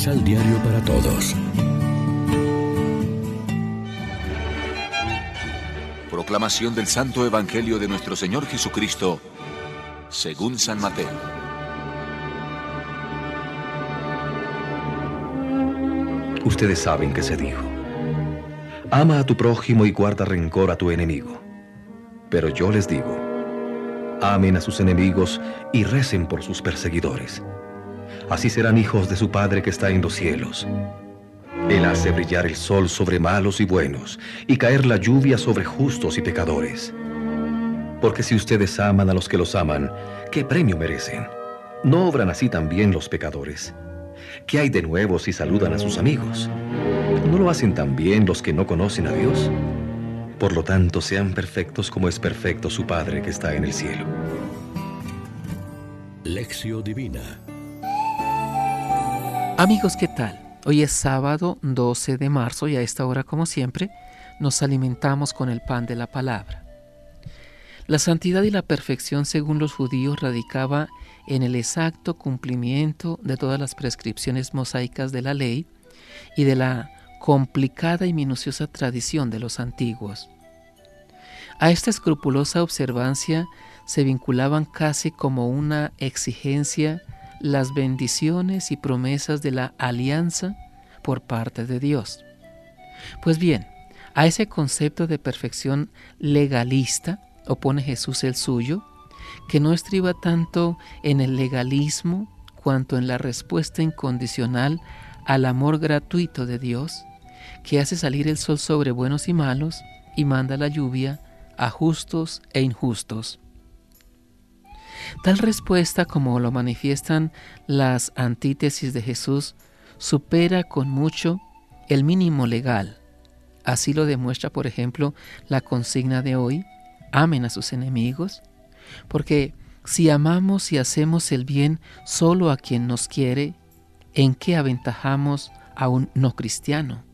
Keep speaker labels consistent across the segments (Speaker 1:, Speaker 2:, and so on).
Speaker 1: Misal Diario para Todos.
Speaker 2: Proclamación del Santo Evangelio de nuestro Señor Jesucristo, según San Mateo.
Speaker 3: Ustedes saben que se dijo, ama a tu prójimo y guarda rencor a tu enemigo. Pero yo les digo, amen a sus enemigos y recen por sus perseguidores. Así serán hijos de su Padre que está en los cielos. Él hace brillar el sol sobre malos y buenos y caer la lluvia sobre justos y pecadores. Porque si ustedes aman a los que los aman, ¿qué premio merecen? ¿No obran así también los pecadores? ¿Qué hay de nuevo si saludan a sus amigos? ¿No lo hacen también los que no conocen a Dios? Por lo tanto, sean perfectos como es perfecto su Padre que está en el cielo.
Speaker 1: Lección Divina
Speaker 4: Amigos, ¿qué tal? Hoy es sábado 12 de marzo y a esta hora, como siempre, nos alimentamos con el pan de la palabra. La santidad y la perfección, según los judíos, radicaba en el exacto cumplimiento de todas las prescripciones mosaicas de la ley y de la complicada y minuciosa tradición de los antiguos. A esta escrupulosa observancia se vinculaban casi como una exigencia las bendiciones y promesas de la alianza por parte de Dios. Pues bien, a ese concepto de perfección legalista opone Jesús el suyo, que no estriba tanto en el legalismo cuanto en la respuesta incondicional al amor gratuito de Dios, que hace salir el sol sobre buenos y malos y manda la lluvia a justos e injustos. Tal respuesta, como lo manifiestan las antítesis de Jesús, supera con mucho el mínimo legal. Así lo demuestra, por ejemplo, la consigna de hoy, amen a sus enemigos, porque si amamos y hacemos el bien solo a quien nos quiere, ¿en qué aventajamos a un no cristiano?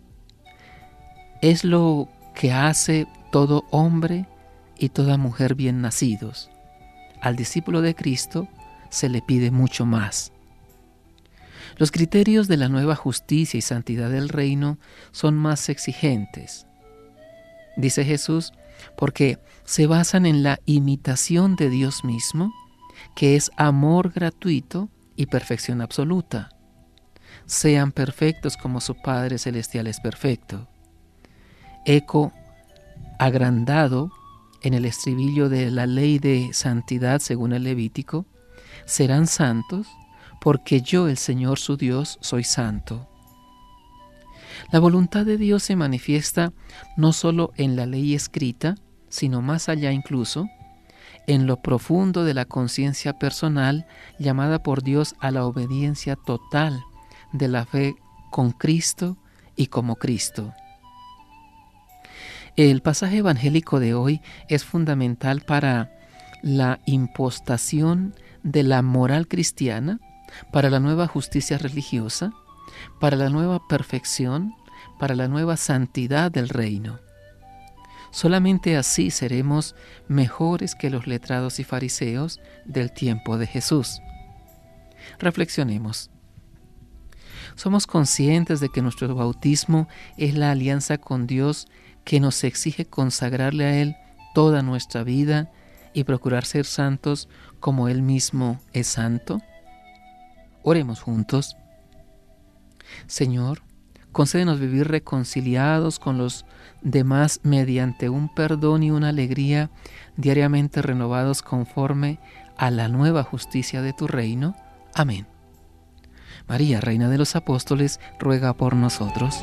Speaker 4: Es lo que hace todo hombre y toda mujer bien nacidos. Al discípulo de Cristo se le pide mucho más. Los criterios de la nueva justicia y santidad del reino son más exigentes. Dice Jesús, porque se basan en la imitación de Dios mismo, que es amor gratuito y perfección absoluta. Sean perfectos como su Padre Celestial es perfecto. Eco agrandado en el estribillo de la ley de santidad según el Levítico, serán santos porque yo, el Señor su Dios, soy santo. La voluntad de Dios se manifiesta no solo en la ley escrita, sino más allá incluso, en lo profundo de la conciencia personal llamada por Dios a la obediencia total de la fe con Cristo y como Cristo. El pasaje evangélico de hoy es fundamental para la impostación de la moral cristiana, para la nueva justicia religiosa, para la nueva perfección, para la nueva santidad del reino. Solamente así seremos mejores que los letrados y fariseos del tiempo de Jesús. Reflexionemos. Somos conscientes de que nuestro bautismo es la alianza con Dios que nos exige consagrarle a Él toda nuestra vida y procurar ser santos como Él mismo es santo? Oremos juntos. Señor, concédenos vivir reconciliados con los demás mediante un perdón y una alegría diariamente renovados conforme a la nueva justicia de tu reino. Amén. María, Reina de los Apóstoles, ruega por nosotros.